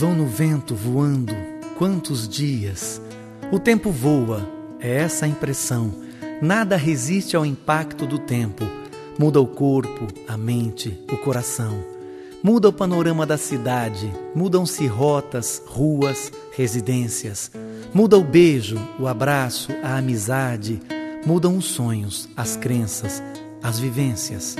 vão no vento voando, quantos dias. O tempo voa, é essa a impressão. Nada resiste ao impacto do tempo. Muda o corpo, a mente, o coração. Muda o panorama da cidade, mudam-se rotas, ruas, residências. Muda o beijo, o abraço, a amizade. Mudam os sonhos, as crenças, as vivências.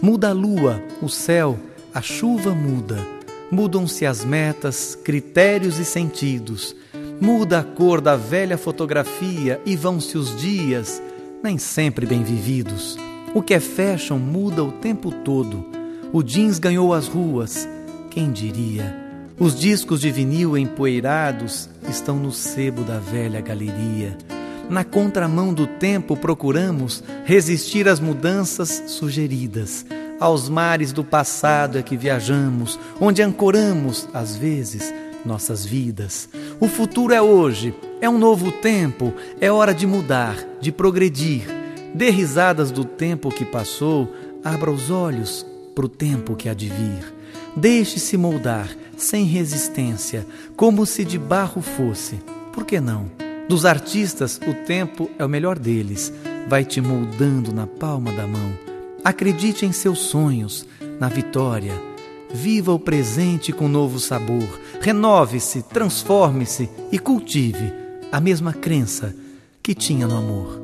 Muda a lua, o céu, a chuva muda. Mudam-se as metas, critérios e sentidos. Muda a cor da velha fotografia e vão-se os dias, nem sempre bem vividos. O que é fashion muda o tempo todo. O jeans ganhou as ruas, quem diria? Os discos de vinil empoeirados estão no sebo da velha galeria. Na contramão do tempo procuramos resistir às mudanças sugeridas. Aos mares do passado é que viajamos, onde ancoramos, às vezes, nossas vidas. O futuro é hoje, é um novo tempo, é hora de mudar, de progredir. Dê risadas do tempo que passou, abra os olhos para o tempo que há de vir. Deixe-se moldar, sem resistência, como se de barro fosse. Por que não? Dos artistas, o tempo é o melhor deles, vai te moldando na palma da mão. Acredite em seus sonhos, na vitória Viva o presente com novo sabor. Renove-se, transforme-se e cultive a mesma crença que tinha no amor.